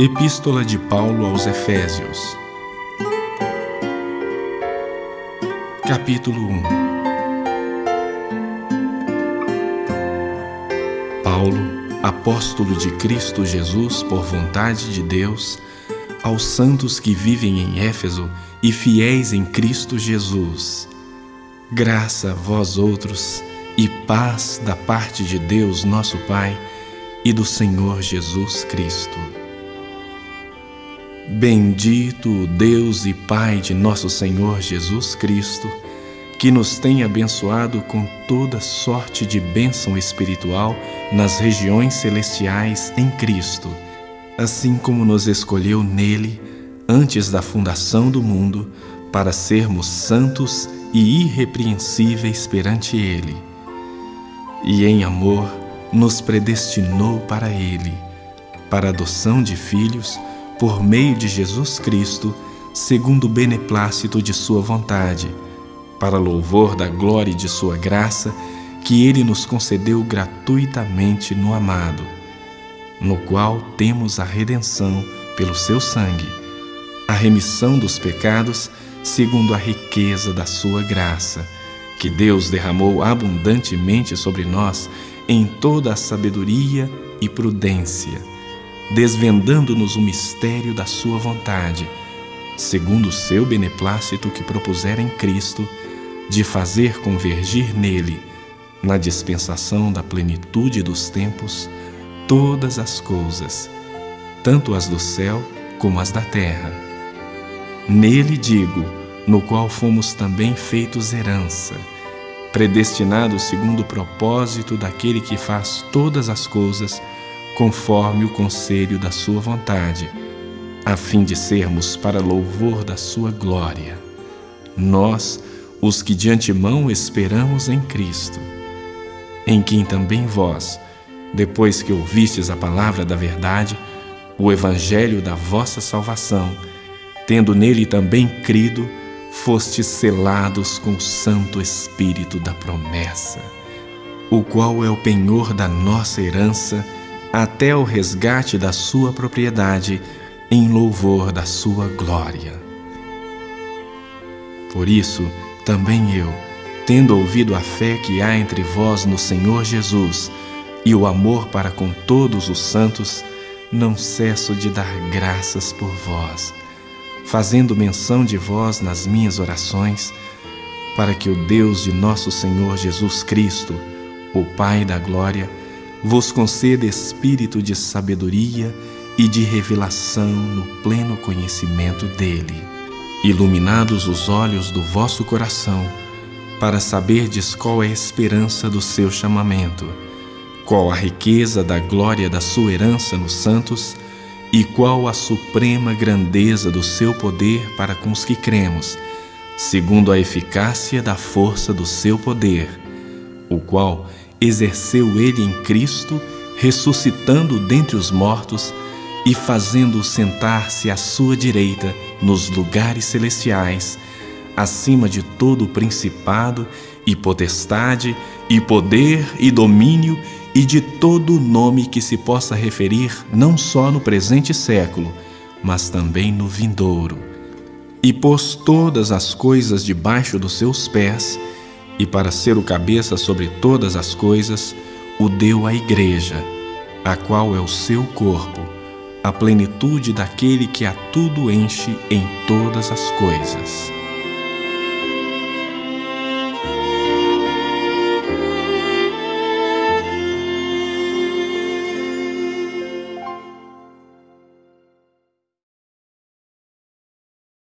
Epístola de Paulo aos Efésios, capítulo 1 Paulo, apóstolo de Cristo Jesus por vontade de Deus, aos santos que vivem em Éfeso e fiéis em Cristo Jesus. Graça a vós outros e paz da parte de Deus, nosso Pai, e do Senhor Jesus Cristo. Bendito Deus e Pai de nosso Senhor Jesus Cristo, que nos tem abençoado com toda sorte de bênção espiritual nas regiões celestiais em Cristo, assim como nos escolheu nele antes da fundação do mundo para sermos santos e irrepreensíveis perante Ele. E em amor nos predestinou para Ele, para adoção de filhos por meio de Jesus Cristo, segundo o beneplácito de Sua vontade, para louvor da glória e de Sua graça, que Ele nos concedeu gratuitamente no amado, no qual temos a redenção pelo Seu sangue, a remissão dos pecados, segundo a riqueza da Sua graça, que Deus derramou abundantemente sobre nós em toda a sabedoria e prudência desvendando-nos o mistério da Sua vontade, segundo o seu beneplácito que propusera em Cristo, de fazer convergir nele, na dispensação da plenitude dos tempos, todas as coisas, tanto as do céu como as da terra. Nele digo, no qual fomos também feitos herança, predestinados segundo o propósito daquele que faz todas as coisas conforme o conselho da Sua vontade, a fim de sermos para louvor da Sua glória. Nós, os que de antemão esperamos em Cristo, em quem também vós, depois que ouvistes a palavra da verdade, o evangelho da vossa salvação, tendo nele também crido, fostes selados com o Santo Espírito da promessa, o qual é o penhor da nossa herança até o resgate da sua propriedade, em louvor da sua glória. Por isso, também eu, tendo ouvido a fé que há entre vós no Senhor Jesus e o amor para com todos os santos, não cesso de dar graças por vós, fazendo menção de vós nas minhas orações, para que o Deus de nosso Senhor Jesus Cristo, o Pai da Glória, vos conceda espírito de sabedoria e de revelação no pleno conhecimento dele. Iluminados os olhos do vosso coração, para saberdes qual é a esperança do seu chamamento, qual a riqueza da glória da sua herança nos santos e qual a suprema grandeza do seu poder para com os que cremos, segundo a eficácia da força do seu poder, o qual exerceu ele em Cristo, ressuscitando dentre os mortos e fazendo-o sentar-se à sua direita nos lugares celestiais, acima de todo o principado e potestade e poder e domínio e de todo nome que se possa referir não só no presente século, mas também no vindouro. E pôs todas as coisas debaixo dos seus pés, e para ser o cabeça sobre todas as coisas, o deu à Igreja, a qual é o seu corpo, a plenitude daquele que a tudo enche em todas as coisas.